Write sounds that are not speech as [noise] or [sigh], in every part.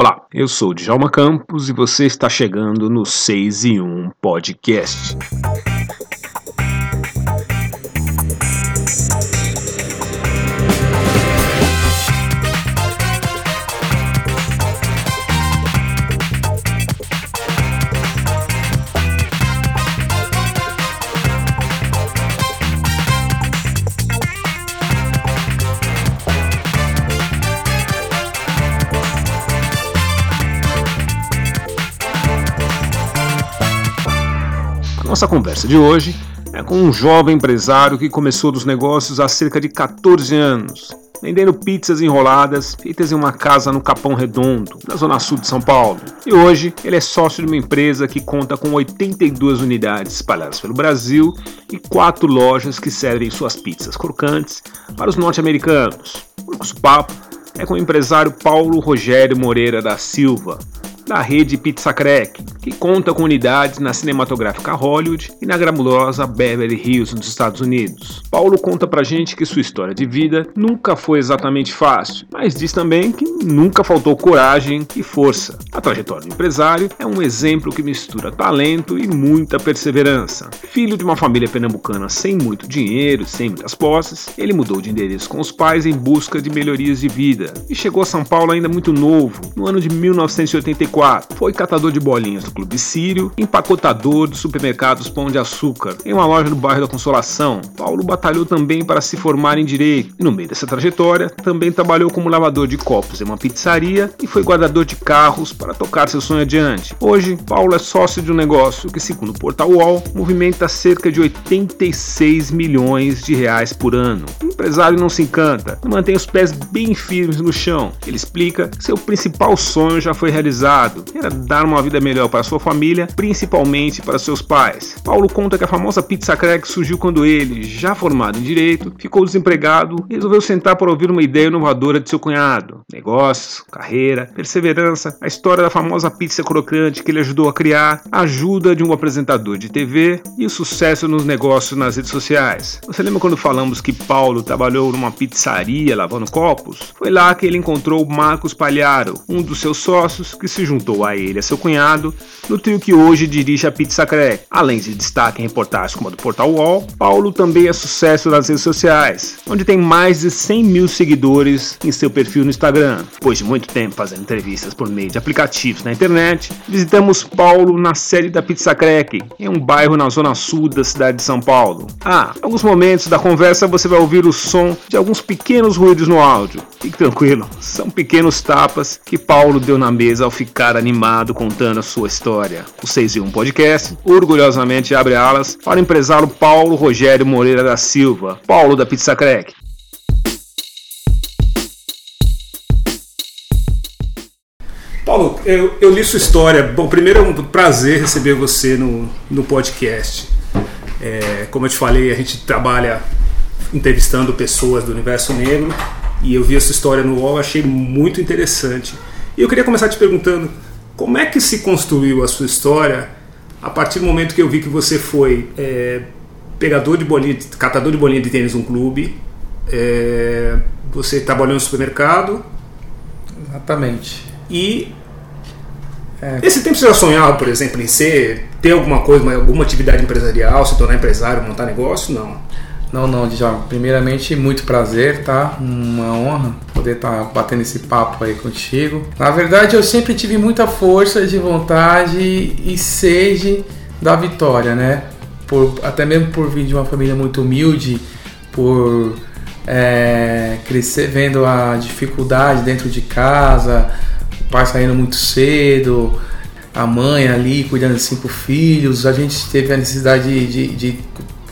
Olá, eu sou Djalma Campos e você está chegando no 6 e 1 Podcast. Nossa conversa de hoje é com um jovem empresário que começou dos negócios há cerca de 14 anos, vendendo pizzas enroladas feitas em uma casa no Capão Redondo, na zona sul de São Paulo. E hoje ele é sócio de uma empresa que conta com 82 unidades espalhadas pelo Brasil e quatro lojas que servem suas pizzas crocantes para os norte-americanos. O nosso papo é com o empresário Paulo Rogério Moreira da Silva, da rede Pizza Crack, que conta com unidades na cinematográfica Hollywood e na glamurosa Beverly Hills nos Estados Unidos. Paulo conta pra gente que sua história de vida nunca foi exatamente fácil, mas diz também que nunca faltou coragem e força. A trajetória do empresário é um exemplo que mistura talento e muita perseverança. Filho de uma família pernambucana sem muito dinheiro, sem muitas posses, ele mudou de endereço com os pais em busca de melhorias de vida e chegou a São Paulo ainda muito novo, no ano de 1984. Foi catador de bolinhas do Clube Sírio, empacotador dos supermercados Pão de Açúcar, em uma loja no bairro da Consolação. Paulo batalhou também para se formar em Direito e no meio dessa trajetória também trabalhou como lavador de copos em uma pizzaria e foi guardador de carros para tocar seu sonho adiante. Hoje, Paulo é sócio de um negócio que, segundo o portal UOL, movimenta cerca de 86 milhões de reais por ano. O empresário não se encanta, mantém os pés bem firmes no chão. Ele explica que seu principal sonho já foi realizado, era dar uma vida melhor para sua família, principalmente para seus pais. Paulo conta que a famosa pizza crack surgiu quando ele, já formado em direito, ficou desempregado e resolveu sentar para ouvir uma ideia inovadora de seu cunhado. Negócios, carreira, perseverança, a história da famosa pizza crocante que ele ajudou a criar, a ajuda de um apresentador de TV e o sucesso nos negócios nas redes sociais. Você lembra quando falamos que Paulo trabalhou numa pizzaria lavando copos? Foi lá que ele encontrou Marcos Palharo, um dos seus sócios que se juntou a ele a seu cunhado no trio que hoje dirige a Pizza Crack. Além de destaque em reportagens como a do Portal UOL, Paulo também é sucesso nas redes sociais, onde tem mais de 100 mil seguidores em seu perfil no Instagram. Depois de muito tempo fazendo entrevistas por meio de aplicativos na internet, visitamos Paulo na sede da Pizza Crack, em um bairro na zona sul da cidade de São Paulo. Ah, alguns momentos da conversa você vai ouvir o som de alguns pequenos ruídos no áudio. Fique tranquilo, são pequenos tapas que Paulo deu na mesa ao ficar animado contando a sua história. O 6 e 1 Podcast orgulhosamente abre alas para o empresário Paulo Rogério Moreira da Silva, Paulo da Pizza Crack. Paulo, eu, eu, li sua história. Bom, primeiro é um prazer receber você no, no podcast. É, como eu te falei, a gente trabalha entrevistando pessoas do universo negro e eu vi essa história no UOL, achei muito interessante. E eu queria começar te perguntando como é que se construiu a sua história a partir do momento que eu vi que você foi é, pegador de bolinha, catador de bolinha de tênis num clube, é, você trabalhou no supermercado. Exatamente. E é. esse tempo você já sonhava, por exemplo, em ser, ter alguma coisa, alguma atividade empresarial, se tornar empresário, montar negócio? Não. Não, não, Djalma. Primeiramente, muito prazer, tá? Uma honra poder estar tá batendo esse papo aí contigo. Na verdade, eu sempre tive muita força de vontade e sede da vitória, né? Por, até mesmo por vir de uma família muito humilde, por é, crescer vendo a dificuldade dentro de casa, o pai saindo muito cedo, a mãe ali cuidando de cinco filhos, a gente teve a necessidade de, de, de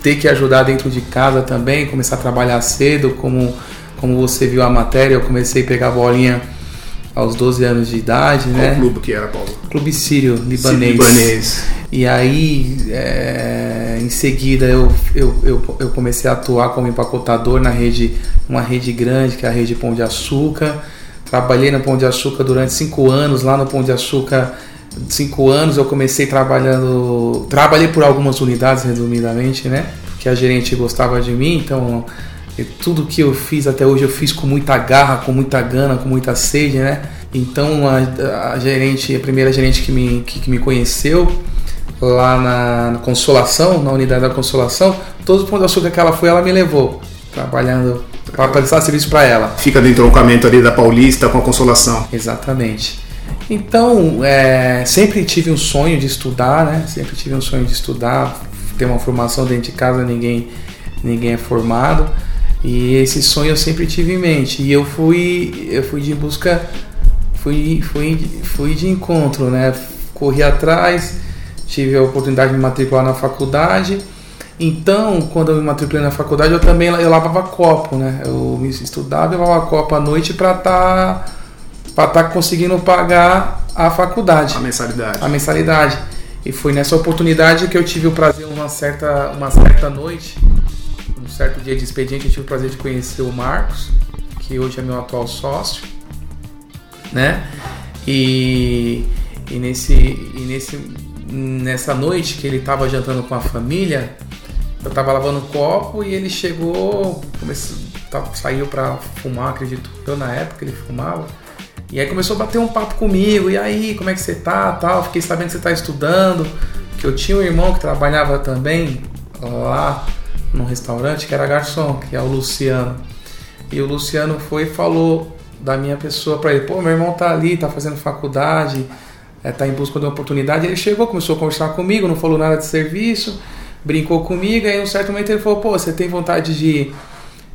ter que ajudar dentro de casa também, começar a trabalhar cedo, como, como você viu a matéria, eu comecei a pegar bolinha aos 12 anos de idade, Qual né? clube que era, Paulo? Clube Sírio, libanês. libanês. E aí, é, em seguida, eu, eu, eu, eu, comecei a atuar como empacotador na rede, uma rede grande, que é a rede Pão de Açúcar. Trabalhei no Pão de Açúcar durante cinco anos, lá no Pão de Açúcar cinco anos eu comecei trabalhando. Trabalhei por algumas unidades, resumidamente, né? Que a gerente gostava de mim, então tudo que eu fiz até hoje eu fiz com muita garra, com muita gana, com muita sede, né? Então a, a gerente, a primeira gerente que me, que, que me conheceu lá na, na, Consolação, na unidade da Consolação, todos os pontos de açúcar que ela foi, ela me levou, trabalhando para prestar serviço para ela. Fica no entroncamento ali da Paulista com a Consolação. Exatamente. Então, é, sempre tive um sonho de estudar, né? Sempre tive um sonho de estudar, ter uma formação dentro de casa, ninguém, ninguém é formado. E esse sonho eu sempre tive em mente. E eu fui, eu fui de busca, fui, fui, fui de encontro, né? Corri atrás, tive a oportunidade de me matricular na faculdade. Então, quando eu me matriculei na faculdade, eu também eu lavava copo, né? Eu estudava e lavava copo à noite para estar tá para estar tá conseguindo pagar a faculdade. A mensalidade. A mensalidade. E foi nessa oportunidade que eu tive o prazer, uma certa, uma certa noite, um certo dia de expediente, eu tive o prazer de conhecer o Marcos, que hoje é meu atual sócio, né? E, e, nesse, e nesse, nessa noite que ele estava jantando com a família, eu estava lavando o copo e ele chegou, comecei, saiu para fumar, acredito eu na época ele fumava. E aí começou a bater um papo comigo, e aí, como é que você tá, tal, fiquei sabendo que você tá estudando, que eu tinha um irmão que trabalhava também lá no restaurante, que era garçom, que é o Luciano. E o Luciano foi e falou da minha pessoa para ele, pô, meu irmão tá ali, tá fazendo faculdade, é, tá em busca de uma oportunidade. Ele chegou, começou a conversar comigo, não falou nada de serviço, brincou comigo, aí um certo momento ele falou, pô, você tem vontade de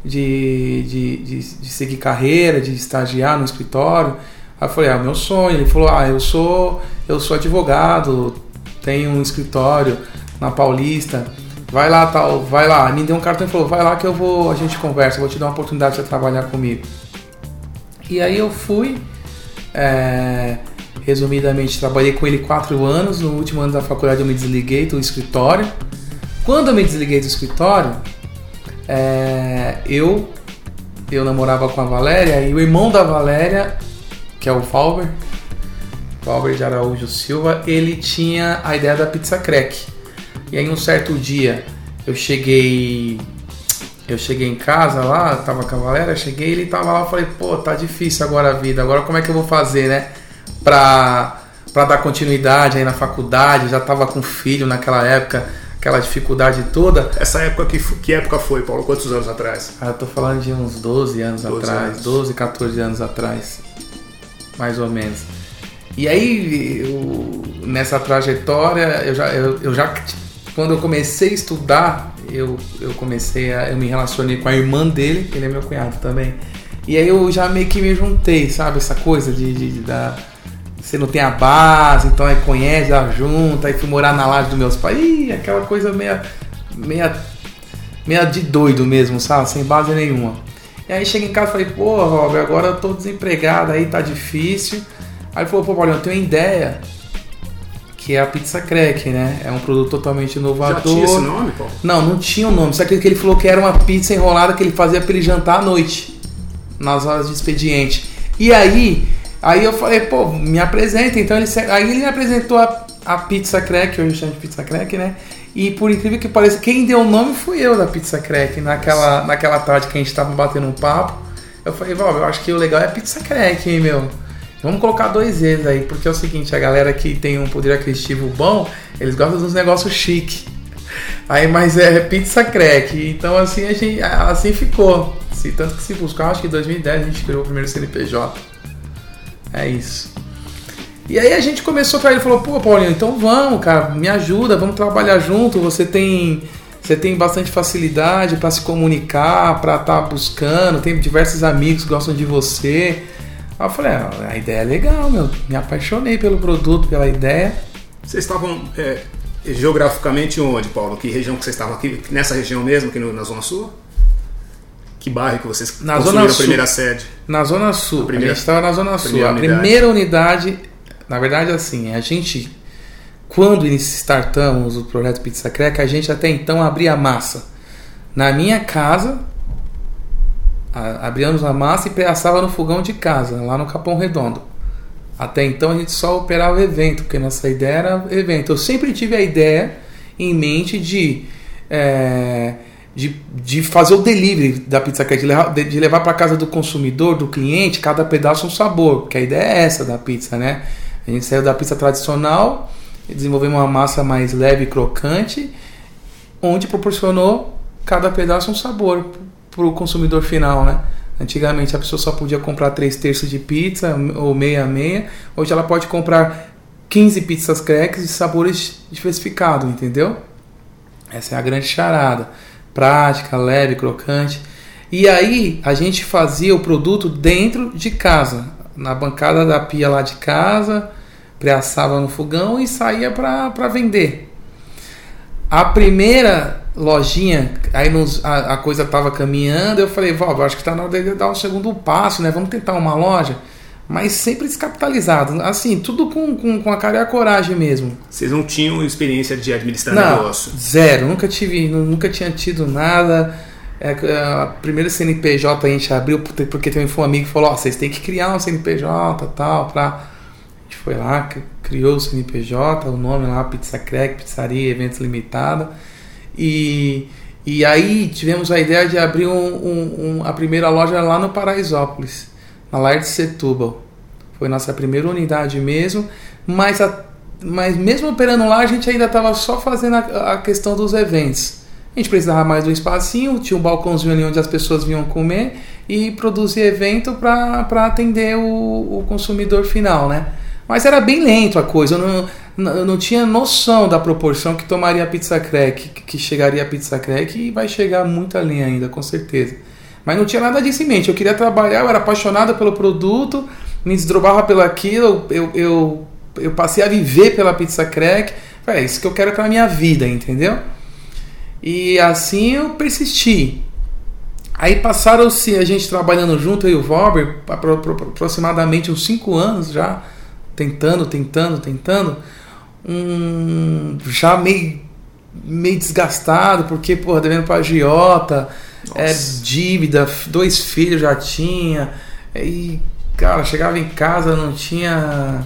de, de, de, de, seguir carreira, de estagiar no escritório. Aí eu falei, ah, meu sonho. Ele falou, ah, eu sou, eu sou advogado, tenho um escritório na Paulista. Vai lá, tal, vai lá. Me deu um cartão e falou, vai lá que eu vou, a gente conversa, vou te dar uma oportunidade de trabalhar comigo. E aí eu fui, é, resumidamente, trabalhei com ele quatro anos. No último ano da faculdade eu me desliguei do escritório. Quando eu me desliguei do escritório, é, eu eu namorava com a Valéria e o irmão da Valéria, que é o Falber, Falber de Araújo Silva, ele tinha a ideia da pizza crack. E aí um certo dia eu cheguei eu cheguei em casa lá, tava com a Valéria, cheguei, ele tava lá, falei, pô, tá difícil agora a vida, agora como é que eu vou fazer, né? Pra, pra dar continuidade aí na faculdade, já tava com filho naquela época, aquela dificuldade toda. Essa época, que, que época foi, Paulo? Quantos anos atrás? Ah, eu tô falando de uns 12 anos 12 atrás, anos. 12, 14 anos atrás, mais ou menos. E aí, eu, nessa trajetória, eu já, eu, eu, já, quando eu comecei a estudar, eu, eu comecei a, eu me relacionei com a irmã dele, ele é meu cunhado também. E aí eu já meio que me juntei, sabe? Essa coisa de, de, de da, você não tem a base, então aí conhece, já junta, aí fui morar na laje dos meus pais, Ih, aquela coisa meia, meia, meia de doido mesmo, sabe? Sem base nenhuma. E aí cheguei em casa e falei, pô, Rob, agora eu tô desempregado, aí tá difícil. Aí ele falou, pô, Paulinho, eu tenho uma ideia, que é a Pizza Crack, né? É um produto totalmente inovador. Já tinha esse nome, Paulo? Não, não tinha o um nome. Só que ele falou que era uma pizza enrolada que ele fazia para ele jantar à noite, nas horas de expediente. E aí Aí eu falei, pô, me apresenta. Então ele, aí ele me apresentou a, a Pizza Crack, hoje chamo de Pizza Crack, né? E por incrível que pareça, quem deu o nome fui eu da Pizza Crack, naquela, naquela tarde que a gente tava batendo um papo. Eu falei, Val, eu acho que o legal é Pizza Crack, hein, meu? Vamos colocar dois vezes aí, porque é o seguinte, a galera que tem um poder aquisitivo bom, eles gostam dos negócios chique. [laughs] Aí, mas é pizza crack. Então assim a gente, assim ficou. Se, tanto que se buscar, acho que em 2010 a gente criou o primeiro CNPJ. É isso. E aí a gente começou para ele falou: "Pô, Paulinho, então vamos, cara, me ajuda, vamos trabalhar junto. Você tem você tem bastante facilidade para se comunicar, para estar tá buscando, tem diversos amigos que gostam de você". Aí eu falei: ah, "A ideia é legal, meu. Me apaixonei pelo produto, pela ideia". Vocês estavam é, geograficamente onde, Paulo? Que região que vocês estavam aqui? Nessa região mesmo, aqui no, na Zona Sul? Que bairro que vocês na zona sul, a primeira sede? Na Zona Sul. A, primeira, a gente estava na Zona Sul. A primeira unidade, na verdade, assim, a gente, quando startamos o projeto Pizza Crack, a gente até então abria massa. Na minha casa, abríamos a massa e assava no fogão de casa, lá no Capão Redondo. Até então a gente só operava evento, porque nossa ideia era evento. Eu sempre tive a ideia em mente de. É, de, de fazer o delivery da pizza levar, de levar para casa do consumidor, do cliente, cada pedaço um sabor, porque a ideia é essa da pizza, né? A gente saiu da pizza tradicional, desenvolvemos uma massa mais leve e crocante, onde proporcionou cada pedaço um sabor para o consumidor final, né? Antigamente a pessoa só podia comprar 3 terços de pizza ou meia meia, hoje ela pode comprar 15 pizzas cracks de sabores diversificados, entendeu? Essa é a grande charada prática, leve, crocante. E aí a gente fazia o produto dentro de casa, na bancada da pia lá de casa, pré-assava no fogão e saía para vender. A primeira lojinha, aí nos, a, a, coisa estava caminhando, eu falei, Valdo, acho que está na hora de dar o segundo passo, né? Vamos tentar uma loja mas sempre descapitalizado. Assim, tudo com, com, com, a cara e a coragem mesmo. Vocês não tinham experiência de administrar não, negócio? Zero, nunca tive, nunca tinha tido nada. É, a primeira CNPJ a gente abriu porque tem um amigo que falou: oh, vocês têm que criar um CNPJ tal, pra. A gente foi lá, criou o CNPJ, o nome lá, Pizza Crack, Pizzaria, Eventos Limitada. E, e aí tivemos a ideia de abrir um, um, um, a primeira loja lá no Paraisópolis na Lar de Setúbal. Foi nossa primeira unidade mesmo, mas, a, mas mesmo operando lá, a gente ainda estava só fazendo a, a, questão dos eventos. A gente precisava mais de um espacinho, tinha um balcãozinho ali onde as pessoas vinham comer e produzir evento para atender o, o consumidor final, né? Mas era bem lento a coisa, eu não, eu não tinha noção da proporção que tomaria a pizza crack, que chegaria a pizza crack e vai chegar muito além ainda, com certeza. Mas não tinha nada disso em mente. Eu queria trabalhar, eu era apaixonado pelo produto, me desdobava pelo aquilo, eu, eu, eu passei a viver pela pizza crack. É isso que eu quero para minha vida, entendeu? E assim eu persisti. Aí passaram-se a gente trabalhando junto, eu e o Valber, aproximadamente uns 5 anos já, tentando, tentando, tentando. Um, já meio, meio desgastado, porque, porra, devendo pra agiota é, dívida, dois filhos já tinha. E, cara, chegava em casa, não tinha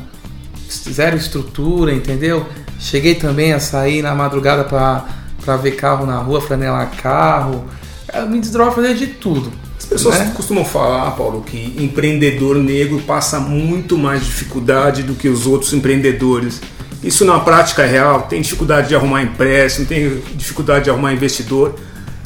zero estrutura, entendeu? Cheguei também a sair na madrugada para ver carro na rua, franelar carro. Eu me desdroga fazer de tudo. As pessoas né? costumam falar, Paulo, que empreendedor negro passa muito mais dificuldade do que os outros empreendedores. Isso na prática é real? Tem dificuldade de arrumar empréstimo, tem dificuldade de arrumar investidor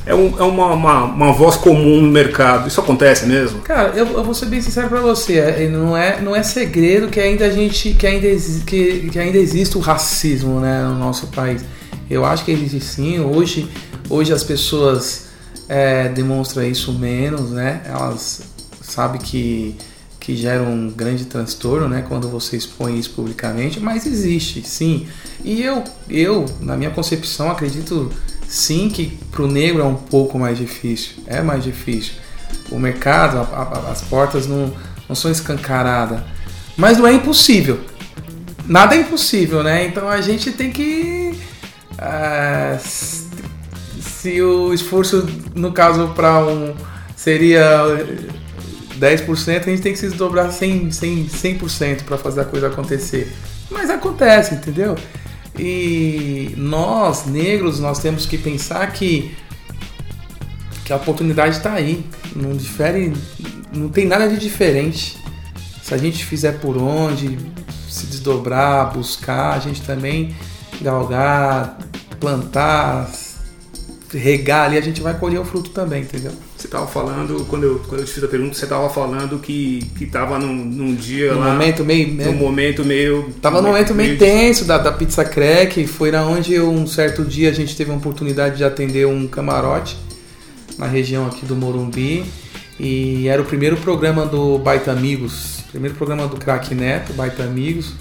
é, um, é uma, uma, uma, voz comum no mercado. Isso acontece mesmo? Cara, eu, eu vou ser bem sincero para você. É, não, é, não é segredo que ainda a gente que ainda, que, que ainda existe o racismo né, no nosso país. Eu acho que existe sim. Hoje, hoje as pessoas é, demonstram isso menos, né? Elas sabem que que gera um grande transtorno, né, quando você expõe isso publicamente, mas existe, sim. E eu, eu na minha concepção, acredito Sim, que para o negro é um pouco mais difícil, é mais difícil. O mercado, a, a, as portas não, não são escancaradas, mas não é impossível. Nada é impossível, né? Então a gente tem que. Uh, se o esforço, no caso, para um seria 10%, a gente tem que se desdobrar 100%, 100%, 100 para fazer a coisa acontecer. Mas acontece, entendeu? E nós, negros, nós temos que pensar que, que a oportunidade está aí. Não difere, não tem nada de diferente. Se a gente fizer por onde, se desdobrar, buscar, a gente também galgar, plantar, regar ali, a gente vai colher o fruto também, entendeu? Você estava falando, quando eu, quando eu te fiz a pergunta, você estava falando que, que tava num, num dia num lá... Momento meio, num momento meio... Tava num momento meio, meio tenso da, da Pizza Crack, foi na onde um certo dia a gente teve a oportunidade de atender um camarote na região aqui do Morumbi e era o primeiro programa do Baita Amigos, primeiro programa do Crack Neto, Baita Amigos,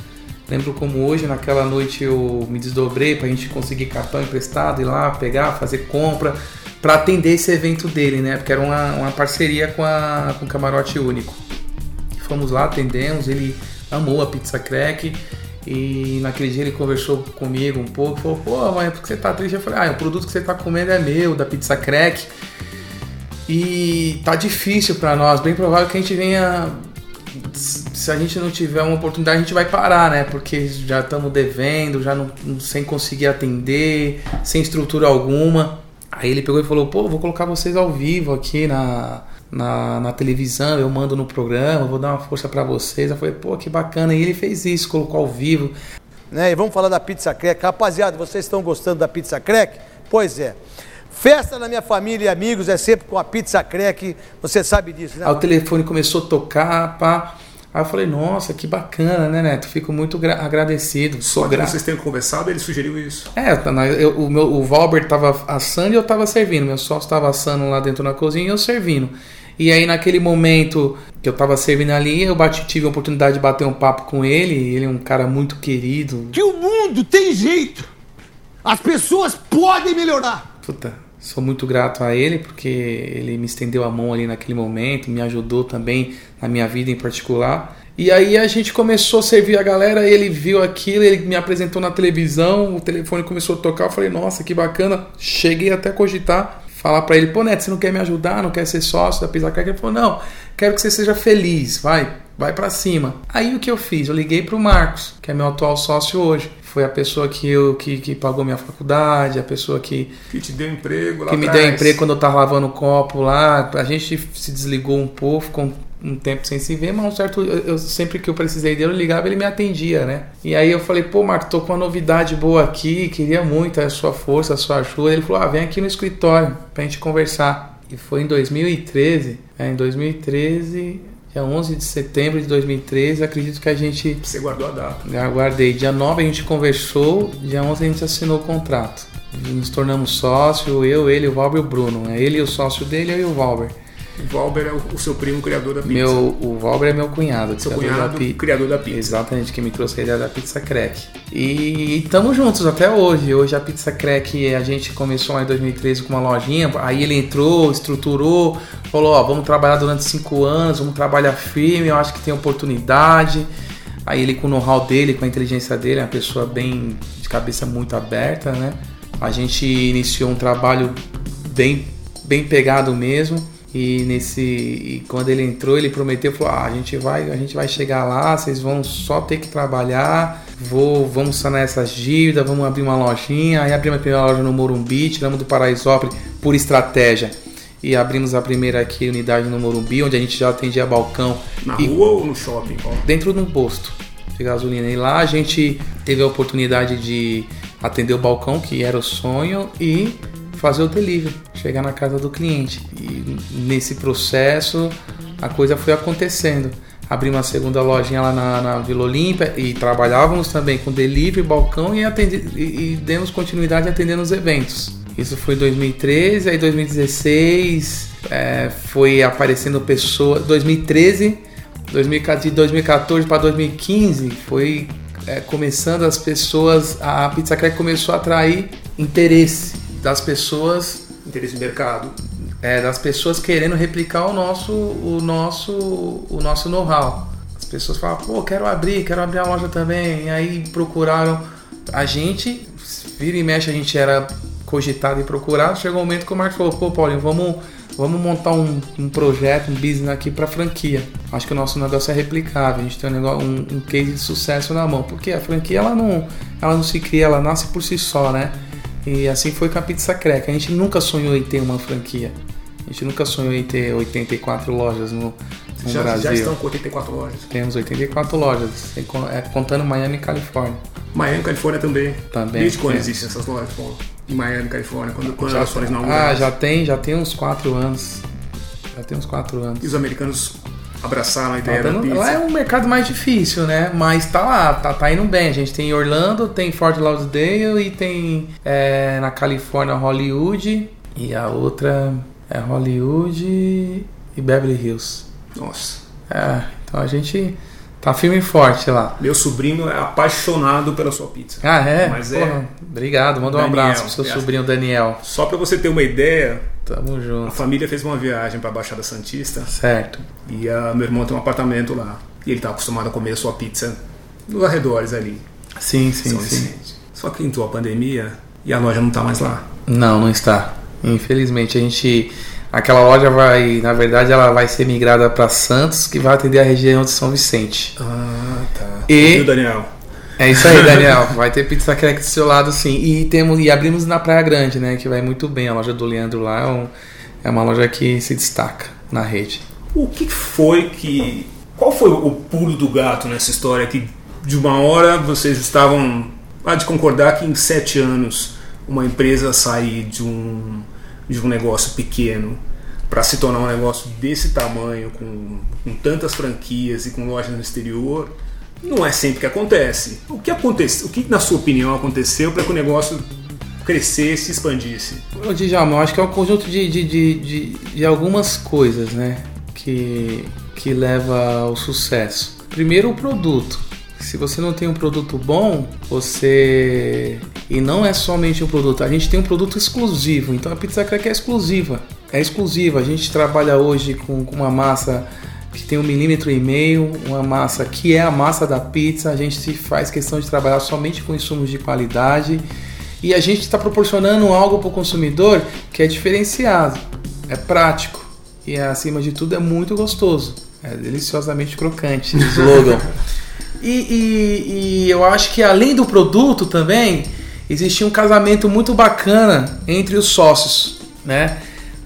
Lembro como hoje, naquela noite, eu me desdobrei para a gente conseguir cartão emprestado, ir lá, pegar, fazer compra, para atender esse evento dele, né? Porque era uma, uma parceria com, a, com o Camarote Único. Fomos lá, atendemos, ele amou a pizza crack. E naquele dia ele conversou comigo um pouco, falou, pô, mãe, por que você tá triste? Eu falei, ah, o produto que você tá comendo é meu, da pizza crack. E tá difícil para nós, bem provável que a gente venha se a gente não tiver uma oportunidade, a gente vai parar, né? Porque já estamos devendo, já não, sem conseguir atender, sem estrutura alguma. Aí ele pegou e falou: pô, vou colocar vocês ao vivo aqui na, na, na televisão, eu mando no programa, vou dar uma força para vocês. Eu falei: pô, que bacana. E ele fez isso, colocou ao vivo. Né? E vamos falar da Pizza Crack. Rapaziada, vocês estão gostando da Pizza Crack? Pois é. Festa na minha família e amigos é sempre com a Pizza Crack, você sabe disso, né? Aí o telefone começou a tocar, pá. Aí eu falei, nossa, que bacana, né, Neto? Fico muito agradecido. Sou grato. vocês tenham conversado, ele sugeriu isso. É, eu, o, meu, o Valber tava assando e eu tava servindo. Meu sócio estava assando lá dentro na cozinha e eu servindo. E aí, naquele momento que eu tava servindo ali, eu bati, tive a oportunidade de bater um papo com ele. Ele é um cara muito querido. Que o mundo tem jeito! As pessoas podem melhorar! Puta, sou muito grato a ele porque ele me estendeu a mão ali naquele momento, me ajudou também na minha vida em particular. E aí a gente começou a servir a galera, ele viu aquilo, ele me apresentou na televisão, o telefone começou a tocar, eu falei, nossa, que bacana. Cheguei até a cogitar, falar para ele, pô Neto, você não quer me ajudar, não quer ser sócio da Pizza Crack? Ele falou, não, quero que você seja feliz, vai, vai para cima. Aí o que eu fiz? Eu liguei pro Marcos, que é meu atual sócio hoje foi a pessoa que eu que, que pagou minha faculdade, a pessoa que que te deu emprego lá que atrás. me deu emprego quando eu tava lavando o copo lá. A gente se desligou um pouco, ficou um tempo sem se ver, mas um certo eu, eu, sempre que eu precisei dele, eu ligava, ele me atendia, né? E aí eu falei: "Pô, Marco, tô com uma novidade boa aqui, queria muito a sua força, a sua ajuda". Ele falou: "Ah, vem aqui no escritório pra gente conversar". E foi em 2013, é, em 2013 Dia 11 de setembro de 2013, acredito que a gente. Você guardou a data? Já guardei. Dia 9 a gente conversou, dia 11 a gente assinou o contrato. Nos tornamos sócio, eu, ele, o Valber e o Bruno. É ele e o sócio dele, eu e o Valber. O Valber é o, o, seu primo criador da pizza. Meu, o Valber é meu cunhado. Seu cunhado, da criador da pizza. Exatamente, que me trouxe a ideia da Pizza Crack. E estamos juntos até hoje. Hoje a Pizza Crack, a gente começou lá em 2013 com uma lojinha, aí ele entrou, estruturou, falou, ó, vamos trabalhar durante cinco anos, vamos trabalhar firme, eu acho que tem oportunidade. Aí ele com o know-how dele, com a inteligência dele, é uma pessoa bem de cabeça muito aberta, né? A gente iniciou um trabalho bem, bem pegado mesmo e nesse e quando ele entrou, ele prometeu, falou: ah, a gente vai, a gente vai chegar lá, vocês vão só ter que trabalhar, vou, vamos sanar essas dívidas, vamos abrir uma lojinha. Aí abrimos a primeira loja no Morumbi, tiramos do Paraisópolis por estratégia. E abrimos a primeira aqui unidade no Morumbi, onde a gente já atendia balcão. Na e, rua ou no shopping? Dentro de um posto de gasolina. E lá a gente teve a oportunidade de atender o balcão, que era o sonho, e fazer o delivery, chegar na casa do cliente. E nesse processo a coisa foi acontecendo. Abri uma segunda lojinha lá na, na Vila Olímpia e trabalhávamos também com delivery, balcão e, atendi, e, e demos continuidade atendendo os eventos. Isso foi 2013, aí 2016 é, foi aparecendo pessoas. 2013, de 2014 para 2015 foi é, começando as pessoas. A Pizza Crack começou a atrair interesse das pessoas interesse de mercado é, das pessoas querendo replicar o nosso o nosso o nosso know-how. As pessoas falam pô quero abrir quero abrir a loja também. E aí procuraram. A gente vira e mexe a gente era cogitado e procurado chegou um momento que o Marcos falou pô Paulinho vamos vamos montar um, um projeto um business aqui para franquia. Acho que o nosso negócio é replicável a gente tem um, negócio, um, um case de sucesso na mão. Porque a franquia ela não ela não se cria ela nasce por si só né e assim foi com a Pizza Crack. A gente nunca sonhou em ter uma franquia. A gente nunca sonhou em ter 84 lojas no, no já, Brasil. Já estão com 84 lojas? Temos 84 lojas, é, contando Miami e Califórnia. Miami e Califórnia também? Também. Desde quando existem essas lojas, Paulo? Em Miami, Califórnia, quando, quando já, elas foram inauguradas? Ah, já tem, já tem uns 4 anos. Já tem uns 4 anos. E os americanos abraçaram a ideia tá dando, da pizza. Lá é um mercado mais difícil, né? Mas tá lá, tá, tá indo bem. A gente tem Orlando, tem Fort Lauderdale e tem é, na Califórnia Hollywood e a outra é Hollywood e Beverly Hills. Nossa. É, então a gente tá firme e forte lá. Meu sobrinho é apaixonado pela sua pizza. Ah, é? Mas é Porra, é. Obrigado, manda um abraço pro seu sobrinho Daniel. Só para você ter uma ideia, Tamo junto. A família fez uma viagem para a Baixada Santista. Certo. E a, meu irmão tem um apartamento lá. E ele tá acostumado a comer a sua pizza nos arredores ali. Sim, sim, São sim. Só que entrou a pandemia e a loja não tá mais lá. Não, não está. Infelizmente a gente aquela loja vai, na verdade, ela vai ser migrada para Santos, que vai atender a região de São Vicente. Ah, tá. E Viu, Daniel? É isso aí, [laughs] Daniel. Vai ter pizza crack do seu lado, sim. E temos e abrimos na Praia Grande, né? Que vai muito bem. A loja do Leandro lá é, um, é uma loja que se destaca na rede. O que foi que. Qual foi o pulo do gato nessa história? Que de uma hora vocês estavam. Há de concordar que em sete anos uma empresa sair de um, de um negócio pequeno para se tornar um negócio desse tamanho, com, com tantas franquias e com lojas no exterior, não é sempre que acontece. O que aconteceu? O que, na sua opinião, aconteceu para que o negócio crescesse expandisse? Ô, Djalma, eu acho que é um conjunto de, de, de, de, de algumas coisas, né? Que, que leva ao sucesso. Primeiro, o produto. Se você não tem um produto bom, você. E não é somente um produto, a gente tem um produto exclusivo. Então a Pizza Crack é exclusiva. É exclusiva. A gente trabalha hoje com, com uma massa que tem um milímetro e meio, uma massa que é a massa da pizza. A gente faz questão de trabalhar somente com insumos de qualidade e a gente está proporcionando algo para o consumidor que é diferenciado, é prático e acima de tudo é muito gostoso, é deliciosamente crocante. [laughs] Slogan. e, e, e eu acho que além do produto também existia um casamento muito bacana entre os sócios, né?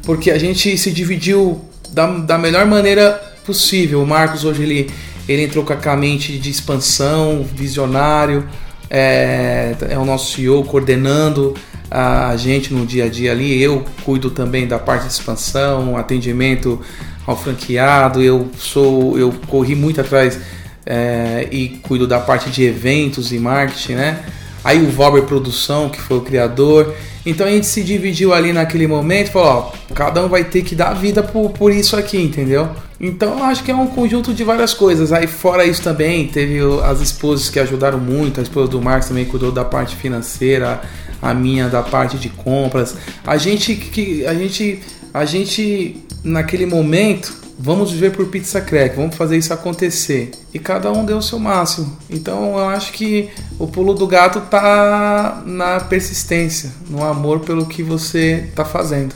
Porque a gente se dividiu da, da melhor maneira possível. O Marcos hoje ele, ele entrou com a mente de expansão, visionário, é, é o nosso CEO coordenando a gente no dia a dia ali. Eu cuido também da parte de expansão, atendimento ao franqueado. Eu sou, eu corri muito atrás é, e cuido da parte de eventos e marketing, né? Aí o Valber Produção, que foi o criador. Então a gente se dividiu ali naquele momento, falou, ó, cada um vai ter que dar vida por, por isso aqui, entendeu? Então acho que é um conjunto de várias coisas. Aí fora isso também, teve as esposas que ajudaram muito, a esposa do Marcos também cuidou da parte financeira, a minha da parte de compras. A gente que a gente a gente naquele momento vamos viver por pizza crack, vamos fazer isso acontecer. E cada um deu o seu máximo. Então eu acho que o pulo do gato tá na persistência, no amor pelo que você tá fazendo.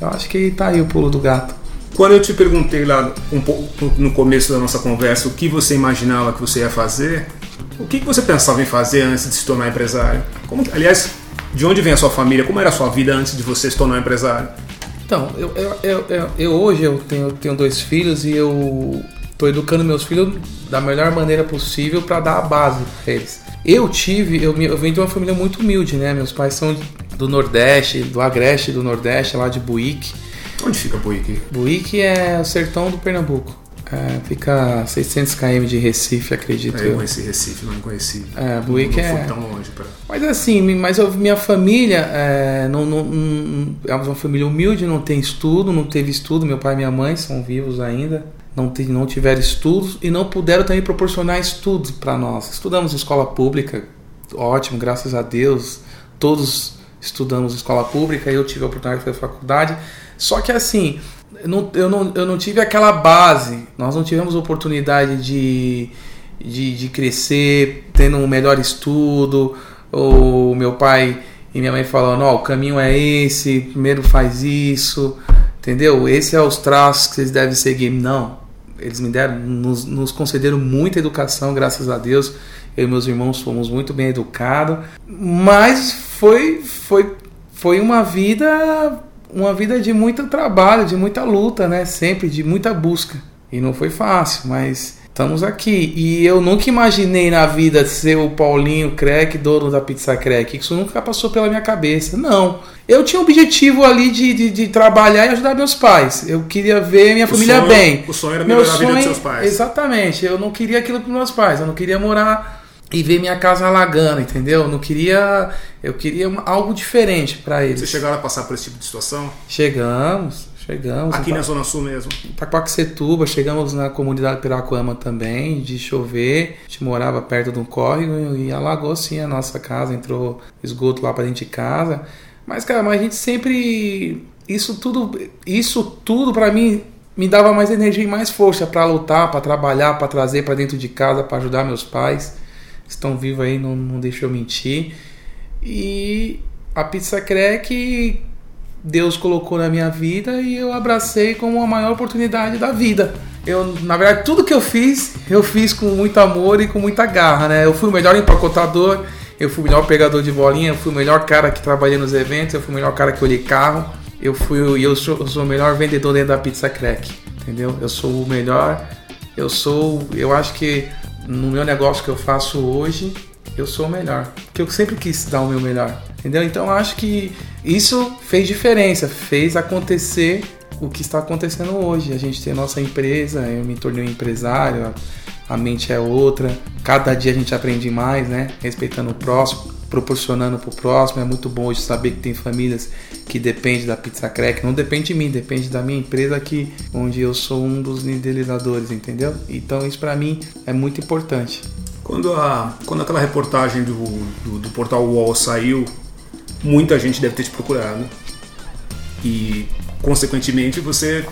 Eu acho que tá aí o pulo do gato. Quando eu te perguntei lá um pouco no começo da nossa conversa o que você imaginava que você ia fazer, o que você pensava em fazer antes de se tornar empresário? Como, aliás, de onde vem a sua família? Como era a sua vida antes de você se tornar empresário? Então, eu, eu, eu, eu, hoje eu tenho, tenho dois filhos e eu estou educando meus filhos da melhor maneira possível para dar a base para eles. Eu tive, eu, eu venho de uma família muito humilde, né? Meus pais são do Nordeste, do Agreste do Nordeste, lá de Buíque. Onde fica Buíque? Buíque é o sertão do Pernambuco. É, fica a 600 km de Recife, acredito é, eu. Conheci Recife, não conheci. É, Buíque não, não é. tão longe pra... Mas assim, mas eu, minha família é, não, não, não, é uma família humilde, não tem estudo, não teve estudo. Meu pai e minha mãe são vivos ainda, não, não tiveram estudos e não puderam também proporcionar estudos para nós. Estudamos em escola pública, ótimo, graças a Deus. Todos estudamos escola pública, eu tive a oportunidade de fazer faculdade. Só que assim, eu não, eu não, eu não tive aquela base, nós não tivemos oportunidade de, de, de crescer tendo um melhor estudo, ou meu pai e minha mãe falando, ó, oh, o caminho é esse, primeiro faz isso, entendeu? Esse é os traços que vocês devem seguir. Não, eles me deram, nos, nos concederam muita educação, graças a Deus. Eu e meus irmãos fomos muito bem educados, mas foi, foi, foi uma vida uma vida de muito trabalho, de muita luta, né? Sempre de muita busca. E não foi fácil, mas estamos aqui. E eu nunca imaginei na vida ser o Paulinho Crack, dono da Pizza Crack. Isso nunca passou pela minha cabeça. Não. Eu tinha o objetivo ali de, de, de trabalhar e ajudar meus pais. Eu queria ver minha o família sonho, bem. O sonho era melhorar sonho, a vida dos seus pais. Exatamente. Eu não queria aquilo para meus pais. Eu não queria morar e ver minha casa alagando, entendeu? Não queria, eu queria algo diferente para eles. Vocês chegaram a passar por esse tipo de situação? Chegamos, chegamos. Aqui na Zona Sul mesmo? Itaquaquecetuba, chegamos na comunidade Piracuama também, de chover. A gente morava perto de um córrego e alagou sim a nossa casa, entrou esgoto lá para dentro de casa. Mas cara, mas a gente sempre isso tudo, isso tudo para mim me dava mais energia e mais força para lutar, para trabalhar, para trazer para dentro de casa, para ajudar meus pais estão vivos aí, não, não deixa eu mentir. E a pizza crack Deus colocou na minha vida e eu abracei como a maior oportunidade da vida. eu, na verdade, tudo que eu fiz, eu fiz com muito amor e com muita garra, né? Eu fui o melhor empacotador, eu fui o melhor pegador de bolinha, eu fui o melhor cara que trabalhei nos eventos, eu fui o melhor cara que olhei carro, eu fui eu sou, eu sou o melhor vendedor dentro da Pizza Crack, entendeu? Eu sou o melhor, eu sou, eu acho que no meu negócio que eu faço hoje, eu sou o melhor, porque eu sempre quis dar o meu melhor, entendeu? Então eu acho que isso fez diferença, fez acontecer o que está acontecendo hoje. A gente tem a nossa empresa, eu me tornei um empresário, a mente é outra. Cada dia a gente aprende mais, né? Respeitando o próximo, proporcionando para o próximo. É muito bom hoje saber que tem famílias que dependem da Pizza Crack. Não depende de mim, depende da minha empresa aqui, onde eu sou um dos lideradores, entendeu? Então isso para mim é muito importante. Quando, a, quando aquela reportagem do, do, do portal UOL saiu, muita gente deve ter te procurado. E consequentemente você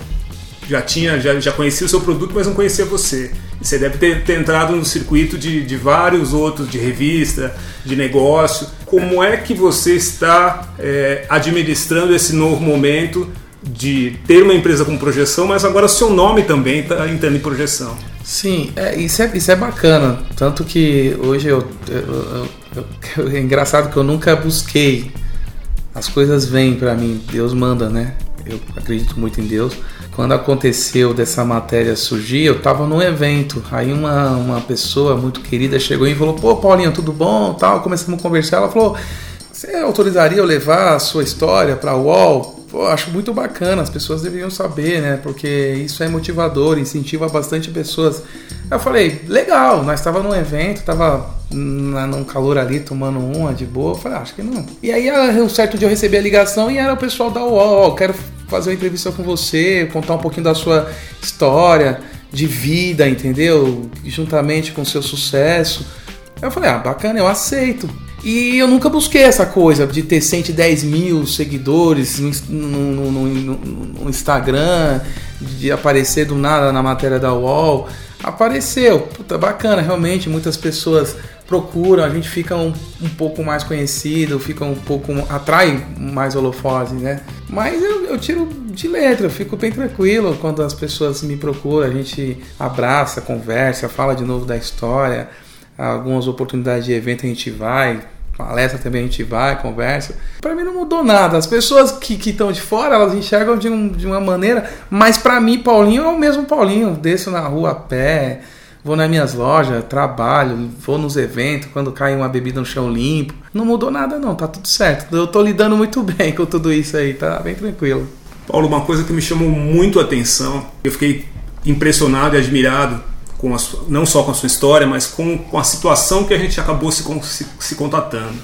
já tinha, já, já conhecia o seu produto, mas não conhecia você. Você deve ter, ter entrado no circuito de, de vários outros, de revista, de negócio. Como é que você está é, administrando esse novo momento de ter uma empresa com projeção, mas agora seu nome também está entrando em projeção? Sim, é, isso, é, isso é bacana. Tanto que hoje eu, eu, eu, eu é engraçado que eu nunca busquei. As coisas vêm para mim, Deus manda, né? eu acredito muito em Deus. Quando aconteceu dessa matéria surgir, eu estava num evento. Aí uma, uma pessoa muito querida chegou e falou: Pô, Paulinho, tudo bom? Tal. Começamos a conversar. Ela falou: Você autorizaria eu levar a sua história para o UOL? Pô, acho muito bacana, as pessoas deveriam saber, né? Porque isso é motivador, incentiva bastante pessoas. Eu falei, legal, nós estava num evento, tava num calor ali, tomando uma de boa. Eu falei, ah, acho que não. E aí, um certo dia eu recebi a ligação e era o pessoal da UOL, quero fazer uma entrevista com você, contar um pouquinho da sua história de vida, entendeu? Juntamente com o seu sucesso. Eu falei, ah, bacana, eu aceito. E eu nunca busquei essa coisa de ter 110 mil seguidores no, no, no, no, Instagram, de aparecer do nada na matéria da UOL. Apareceu, puta, bacana, realmente, muitas pessoas procuram, a gente fica um, um pouco mais conhecido, fica um pouco. atrai mais holofotes, né? Mas eu, eu tiro de letra, eu fico bem tranquilo quando as pessoas me procuram, a gente abraça, conversa, fala de novo da história algumas oportunidades de evento a gente vai, palestra também a gente vai, conversa. Para mim não mudou nada. As pessoas que estão de fora, elas enxergam de, um, de uma maneira, mas para mim, Paulinho é o mesmo Paulinho. Desço na rua a pé, vou nas minhas lojas, trabalho, vou nos eventos, quando cai uma bebida no chão limpo. Não mudou nada não, tá tudo certo. Eu tô lidando muito [laughs] bem com tudo isso aí, tá bem tranquilo. Paulo, uma coisa que me chamou muito a atenção, eu fiquei impressionado e admirado com a, não só com a sua história, mas com, com a situação que a gente acabou se, se, se contatando.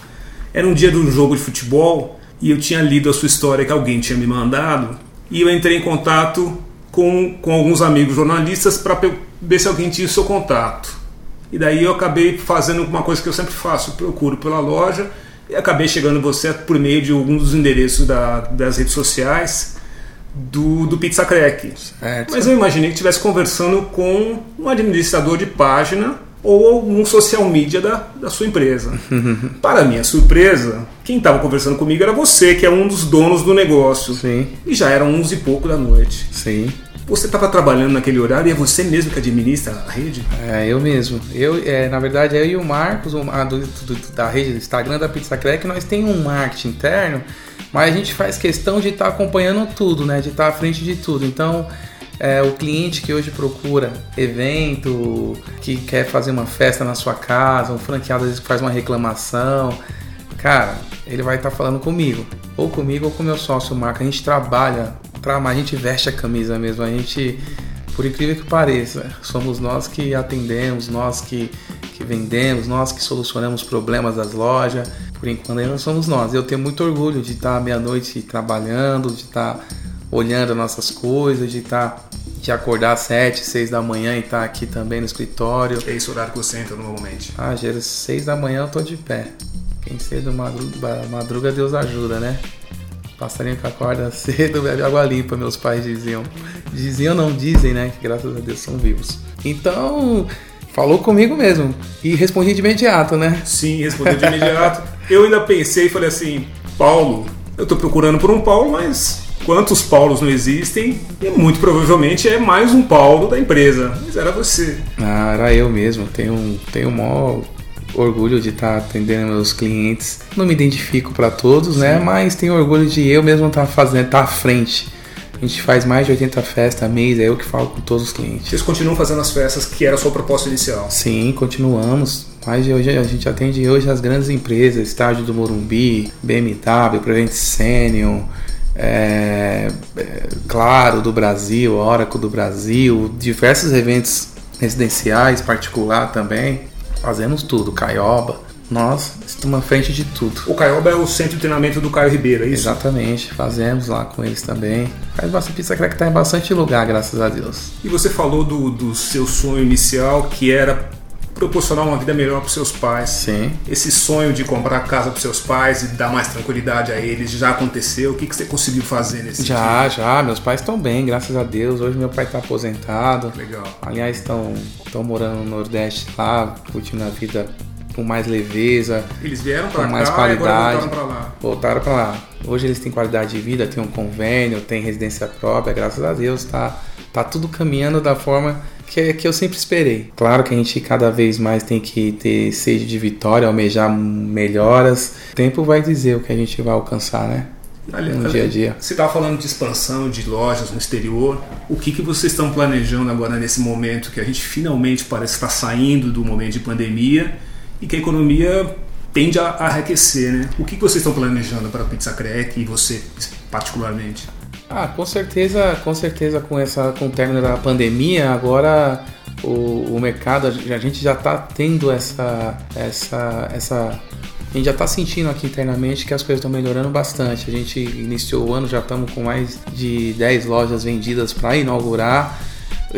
Era um dia de um jogo de futebol e eu tinha lido a sua história que alguém tinha me mandado e eu entrei em contato com, com alguns amigos jornalistas para ver se alguém tinha o seu contato. E daí eu acabei fazendo uma coisa que eu sempre faço, procuro pela loja e acabei chegando você por meio de alguns dos endereços da, das redes sociais do, do Pizza Crack. Certo. Mas eu imaginei que estivesse conversando com um administrador de página ou algum social media da, da sua empresa. [laughs] Para minha surpresa, quem estava conversando comigo era você, que é um dos donos do negócio. Sim. E já eram uns e pouco da noite. Sim. Você estava trabalhando naquele horário e é você mesmo que administra a rede? É, eu mesmo. Eu, é, na verdade, eu e o Marcos, o, a, do, do, da rede do Instagram da Pizza Crack, nós temos um marketing interno mas a gente faz questão de estar tá acompanhando tudo, né? De estar tá à frente de tudo. Então, é, o cliente que hoje procura evento, que quer fazer uma festa na sua casa, um franqueado às vezes faz uma reclamação, cara, ele vai estar tá falando comigo, ou comigo ou com meu sócio Marco. A gente trabalha, a gente veste a camisa mesmo, a gente, por incrível que pareça, somos nós que atendemos, nós que, que vendemos, nós que solucionamos problemas das lojas. Por enquanto ainda somos nós. Eu tenho muito orgulho de estar meia-noite trabalhando, de estar olhando as nossas coisas, de estar de acordar às 7, 6 da manhã e estar aqui também no escritório. É esse horário que você entra normalmente? Ah, às 6 da manhã eu tô de pé. Quem cedo madruga, madruga Deus ajuda, né? Passarinho que acorda [laughs] cedo bebe água limpa, meus pais diziam. Diziam, não dizem, né? Que graças a Deus são vivos. Então, falou comigo mesmo. E respondi de imediato, né? Sim, respondi de imediato. [laughs] Eu ainda pensei e falei assim, Paulo, eu estou procurando por um Paulo, mas quantos Paulos não existem e muito provavelmente é mais um Paulo da empresa. Mas era você. Ah, era eu mesmo. Tenho, tenho maior orgulho de estar atendendo meus clientes. Não me identifico para todos, né? Sim. né? Mas tenho orgulho de eu mesmo estar fazendo, estar à frente. A gente faz mais de 80 festas mês, é eu que falo com todos os clientes. Vocês continuam fazendo as festas que era a sua proposta inicial? Sim, continuamos. Mas hoje a gente atende hoje as grandes empresas, Estádio do Morumbi, BMW, Prevent Senior, é, é, Claro do Brasil, Oracle do Brasil, diversos eventos residenciais, particular também. Fazemos tudo, Caioba. Nós estamos à frente de tudo. O Caioba é o centro de treinamento do Caio Ribeiro, é isso? Exatamente, fazemos lá com eles também. Faz bastante pizza que está em bastante lugar, graças a Deus. E você falou do, do seu sonho inicial, que era proporcionar uma vida melhor para seus pais. Sim. Esse sonho de comprar casa para seus pais e dar mais tranquilidade a eles já aconteceu? O que, que você conseguiu fazer nesse Já, já. Meus pais estão bem, graças a Deus. Hoje meu pai está aposentado. Legal. Aliás, estão morando no Nordeste lá, curtindo a vida com mais leveza. Eles vieram para cá mais qualidade. voltaram para lá. Voltaram para lá. Hoje eles têm qualidade de vida, têm um convênio, têm residência própria, graças a Deus, tá, tá tudo caminhando da forma que, que eu sempre esperei. Claro que a gente cada vez mais tem que ter sede de vitória, almejar melhoras. O tempo vai dizer o que a gente vai alcançar, né? no dia a dia. Você estava falando de expansão de lojas no exterior. O que, que vocês estão planejando agora nesse momento que a gente finalmente parece estar saindo do momento de pandemia e que a economia tende a arrefecer, né? O que, que vocês estão planejando para a Pizza Crack e você particularmente? Ah, com certeza, com certeza com essa com o término da pandemia, agora o, o mercado, a gente já está tendo essa essa essa a gente já está sentindo aqui internamente que as coisas estão melhorando bastante. A gente iniciou o ano, já estamos com mais de 10 lojas vendidas para inaugurar.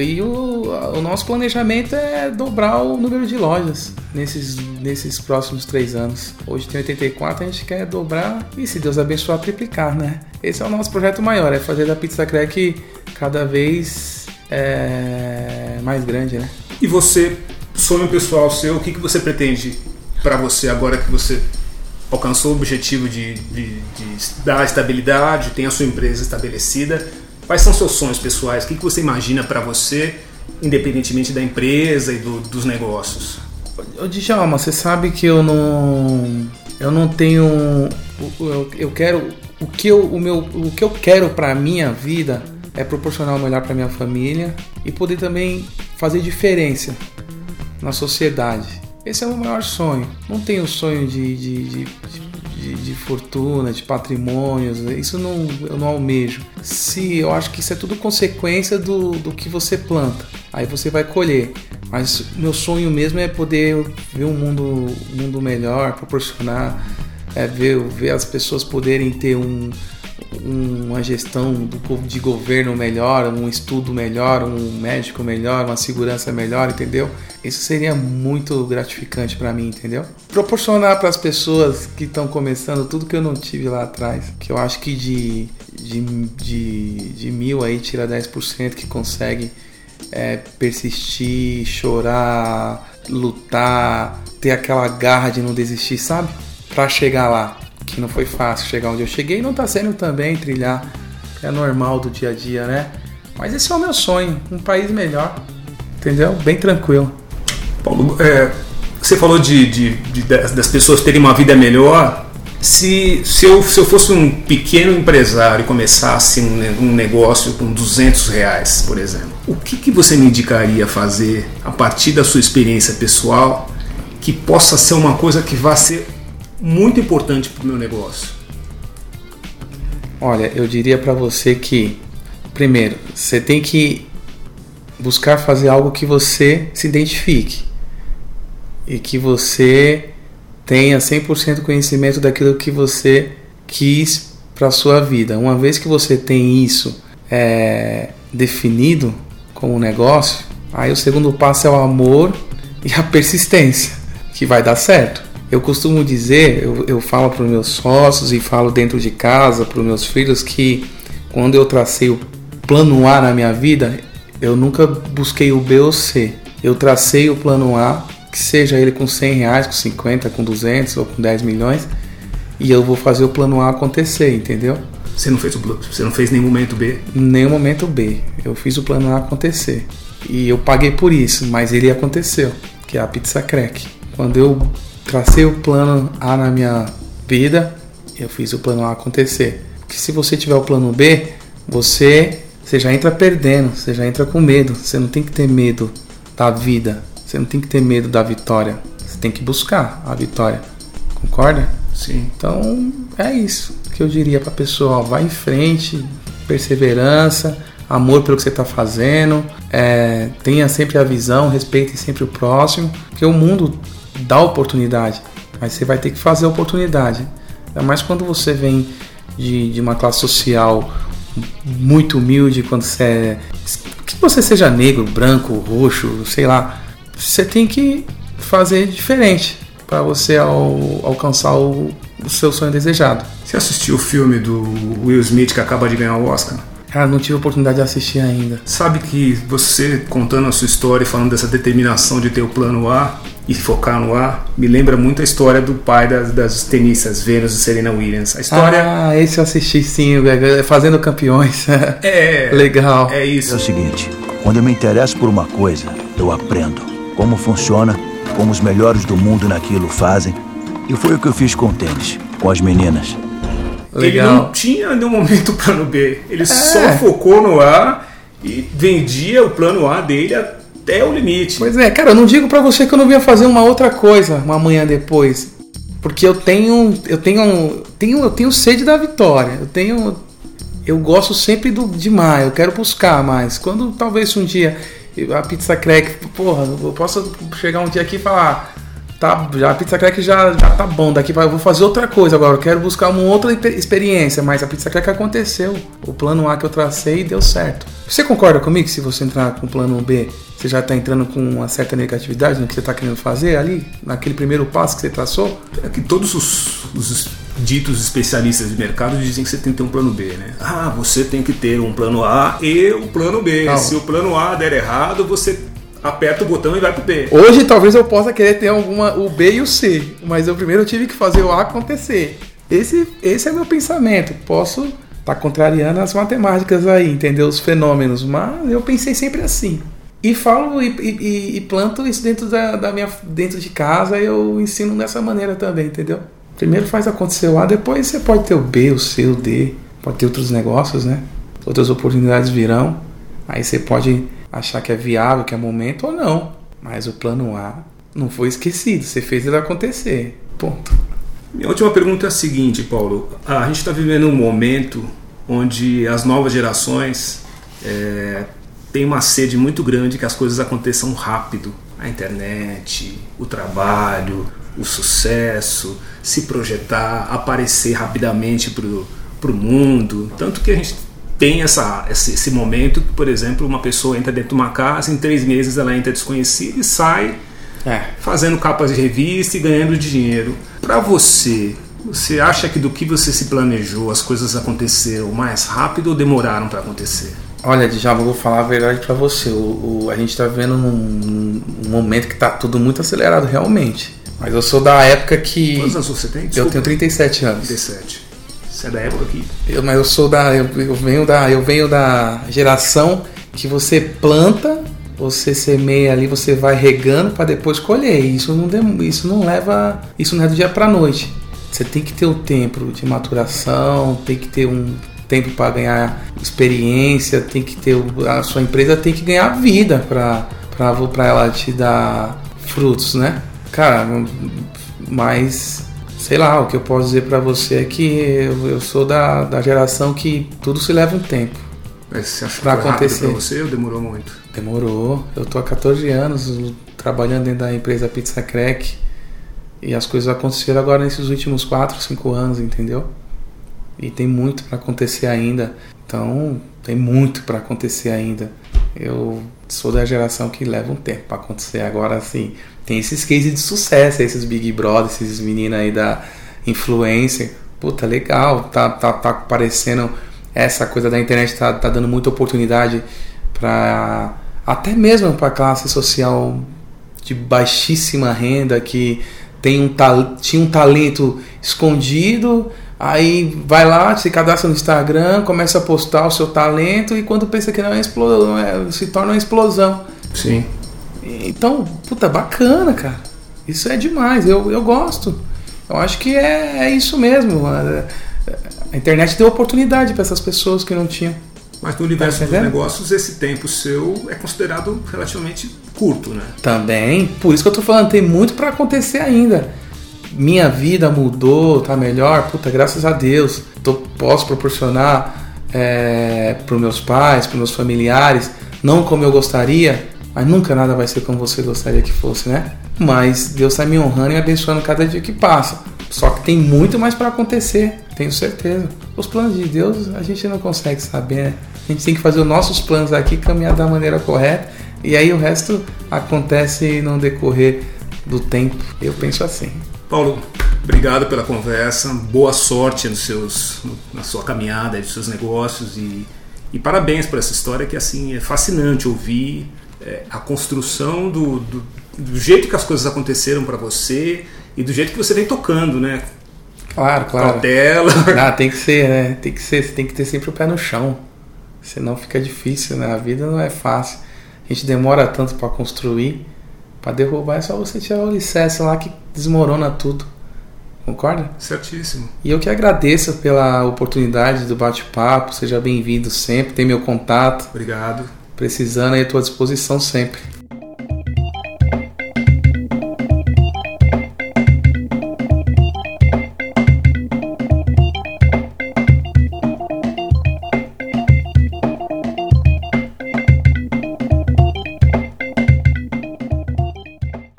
E o, o, nosso planejamento é dobrar o número de lojas nesses, nesses próximos três anos. Hoje tem 84, a gente quer dobrar e, se Deus abençoar, triplicar, né? Esse é o nosso projeto maior, é fazer da Pizza Crack cada vez é, mais grande, né? E você, sonho pessoal seu, o que, que você pretende para você agora que você alcançou o objetivo de, de, de dar estabilidade, tem a sua empresa estabelecida? Quais são seus sonhos pessoais? O que, que você imagina para você, independentemente da empresa e do, dos negócios? Ô, Djalma, você sabe que eu não, eu não tenho, eu, eu quero o que eu, o meu, o que eu quero para minha vida é proporcionar o melhor para minha família e poder também fazer diferença na sociedade. Esse é o meu maior sonho. Não tenho sonho de, de, de, de de, de, fortuna, de patrimônios, isso não, eu não almejo. Se eu acho que isso é tudo consequência do, do que você planta, aí você vai colher. Mas meu sonho mesmo é poder ver um mundo, um mundo melhor, proporcionar, é, ver, ver as pessoas poderem ter um, uma gestão de governo melhor, um estudo melhor, um médico melhor, uma segurança melhor, entendeu? Isso seria muito gratificante para mim, entendeu? Proporcionar para as pessoas que estão começando tudo que eu não tive lá atrás, que eu acho que de, de, de, de mil aí tira 10% que consegue é, persistir, chorar, lutar, ter aquela garra de não desistir, sabe? Para chegar lá que não foi fácil chegar onde eu cheguei, não está sendo também trilhar, é normal do dia a dia, né? Mas esse é o meu sonho, um país melhor, entendeu? Bem tranquilo. Paulo, é, você falou de, de, de, das pessoas terem uma vida melhor. Se, se, eu, se eu fosse um pequeno empresário e começasse um, um negócio com 200 reais, por exemplo, o que, que você me indicaria fazer a partir da sua experiência pessoal que possa ser uma coisa que vá ser muito importante para o meu negócio? Olha, eu diria para você que, primeiro, você tem que buscar fazer algo que você se identifique e que você tenha 100% conhecimento daquilo que você quis para sua vida. Uma vez que você tem isso é, definido como negócio, aí o segundo passo é o amor e a persistência, que vai dar certo. Eu costumo dizer, eu, eu falo para os meus sócios e falo dentro de casa para os meus filhos que quando eu tracei o plano A na minha vida, eu nunca busquei o B ou C. Eu tracei o plano A, que seja ele com 100 reais, com 50, com 200 ou com 10 milhões, e eu vou fazer o plano A acontecer, entendeu? Você não fez o você não fez nenhum momento B? Nenhum momento B. Eu fiz o plano A acontecer. E eu paguei por isso, mas ele aconteceu, que é a pizza crack. Quando eu tracei o plano A na minha vida, eu fiz o plano A acontecer. Porque se você tiver o plano B, você, você já entra perdendo, você já entra com medo. Você não tem que ter medo da vida, você não tem que ter medo da vitória. Você tem que buscar a vitória. Concorda? Sim. Então é isso que eu diria para pessoa: vai em frente, perseverança, amor pelo que você está fazendo, é, tenha sempre a visão, respeite sempre o próximo, porque o mundo dá oportunidade, mas você vai ter que fazer a oportunidade. Ainda mais quando você vem de, de uma classe social muito humilde, quando você é. Que você seja negro, branco, roxo, sei lá. Você tem que fazer diferente para você alcançar o, o seu sonho desejado. Você assistiu o filme do Will Smith que acaba de ganhar o Oscar? Cara, não tive oportunidade de assistir ainda. Sabe que você contando a sua história, falando dessa determinação de ter o plano A e focar no A, me lembra muito a história do pai das, das tenistas Venus e Serena Williams. A história. Ah, esse eu assisti sim, Fazendo Campeões. [laughs] É. Legal. É isso. É o seguinte: quando eu me interesso por uma coisa, eu aprendo como funciona, como os melhores do mundo naquilo fazem. E foi o que eu fiz com o tênis, com as meninas. Legal. Ele não tinha nenhum momento plano B. Ele é. só focou no A e vendia o plano A dele até o limite. Pois é, cara, eu não digo para você que eu não ia fazer uma outra coisa uma manhã depois. Porque eu tenho. Eu tenho. tenho eu tenho sede da vitória. Eu tenho. Eu gosto sempre do, de mais, eu quero buscar mais. Quando talvez um dia a pizza crack, porra, eu posso chegar um dia aqui e falar tá, já a pizza crack já, já tá bom, daqui eu vou fazer outra coisa agora, eu quero buscar uma outra experiência, mas a pizza crack aconteceu. O plano A que eu tracei deu certo. Você concorda comigo que se você entrar com o plano B, você já está entrando com uma certa negatividade no que você está querendo fazer ali, naquele primeiro passo que você traçou? É que todos os, os ditos especialistas de mercado dizem que você tem que ter um plano B, né? Ah, você tem que ter um plano A e o um plano B. Calma. Se o plano A der errado, você aperta o botão e vai pro B. Hoje talvez eu possa querer ter alguma o B e o C, mas eu primeiro tive que fazer o A acontecer. Esse, esse é meu pensamento. Posso estar tá contrariando as matemáticas aí, entender os fenômenos, mas eu pensei sempre assim. E falo e, e, e planto isso dentro da, da, minha dentro de casa, eu ensino dessa maneira também, entendeu? Primeiro faz acontecer o A, depois você pode ter o B, o C, o D, pode ter outros negócios, né? Outras oportunidades virão. Aí você pode achar que é viável, que é momento ou não. Mas o plano A não foi esquecido, você fez ele acontecer. Ponto. Minha última pergunta é a seguinte, Paulo. A gente está vivendo um momento onde as novas gerações é, têm uma sede muito grande que as coisas aconteçam rápido. A internet, o trabalho, o sucesso, se projetar, aparecer rapidamente para o mundo. Tanto que a gente tem essa, esse, esse, momento que, por exemplo, uma pessoa entra dentro de uma casa, em três meses ela entra desconhecida e sai é. fazendo capas de revista e ganhando dinheiro. Para você, você acha que do que você se planejou as coisas aconteceram mais rápido ou demoraram para acontecer? Olha, eu vou falar a verdade para você. O, o, a gente está vendo um, um, momento que está tudo muito acelerado, realmente. Mas eu sou da época que. Quantos anos você tem? Desculpa. Eu tenho 37 anos. 37. Você é da época aqui? Eu, mas eu sou da. Eu, eu, venho da. Eu venho da geração que você planta, você semeia ali, você vai regando para depois colher. Isso não, isso não leva. Isso não é do dia para noite. Você tem que ter o tempo de maturação, tem que ter um tempo para ganhar experiência, tem que ter. A sua empresa tem que ganhar vida para ela te dar frutos, né? Cara, mas sei lá, o que eu posso dizer para você é que eu, eu, sou da, da geração que tudo se leva um tempo. Mas você acha pra que acontecer. pra você ou demorou muito? Demorou. Eu tô há 14 anos trabalhando dentro da empresa Pizza Crack e as coisas aconteceram agora nesses últimos 4, 5 anos, entendeu? E tem muito para acontecer ainda. Então, tem muito para acontecer ainda. Eu sou da geração que leva um tempo para acontecer. Agora, assim, tem esses cases de sucesso, esses Big Brother, esses meninos aí da influencer. Puta, legal, tá, tá, tá aparecendo essa coisa da internet, tá, tá dando muita oportunidade para até mesmo para classe social de baixíssima renda que tem um, tinha um talento escondido, Aí vai lá, se cadastra no Instagram, começa a postar o seu talento e quando pensa que não é explosão, é, se torna uma explosão. Sim. Então, puta, bacana, cara. Isso é demais, eu, eu gosto. Eu acho que é, é isso mesmo. A, a internet deu oportunidade para essas pessoas que não tinham. Mas no universo tá dos negócios, esse tempo seu é considerado relativamente curto, né? Também, por isso que eu tô falando, tem muito para acontecer ainda minha vida mudou, tá melhor, puta, graças a Deus, tô, posso proporcionar é, para meus pais, para meus familiares, não como eu gostaria, mas nunca nada vai ser como você gostaria que fosse, né? Mas Deus está me honrando e abençoando cada dia que passa. Só que tem muito mais para acontecer, tenho certeza. Os planos de Deus a gente não consegue saber, né? A gente tem que fazer os nossos planos aqui, caminhar da maneira correta, e aí o resto acontece no decorrer do tempo. Eu penso assim. Paulo, obrigado pela conversa, boa sorte nos seus, na sua caminhada, nos seus negócios e, e parabéns por essa história que assim é fascinante ouvir é, a construção do, do, do, jeito que as coisas aconteceram para você e do jeito que você vem tocando, né? Claro, claro. Cautela. [laughs] Ah, tem que ser, né? Tem que ser, você tem que ter sempre o pé no chão. Senão fica difícil, né? A vida não é fácil. A gente demora tanto para construir para derrubar é só você tirar o alicerce lá que desmorona tudo. Concorda? Certíssimo. E eu que agradeço pela oportunidade do bate-papo. Seja bem-vindo sempre. Tem meu contato. Obrigado. Precisando aí à tua disposição sempre.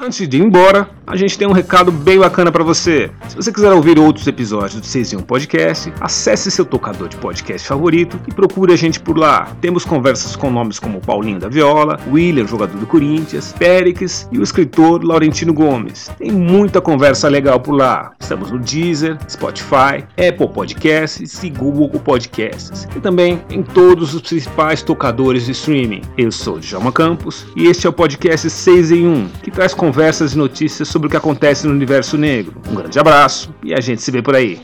Antes de ir embora, a gente tem um recado bem bacana para você. Se você quiser ouvir outros episódios do 6 em 1 Podcast, acesse seu tocador de podcast favorito e procure a gente por lá. Temos conversas com nomes como Paulinho da Viola, William, jogador do Corinthians, Péricles e o escritor Laurentino Gomes. Tem muita conversa legal por lá. Estamos no Deezer, Spotify, Apple Podcasts e Google Podcasts. E também em todos os principais tocadores de streaming. Eu sou Djalma Campos e este é o podcast 6 em 1, que traz conversas conversas e notícias sobre o que acontece no universo negro. Um grande abraço e a gente se vê por aí.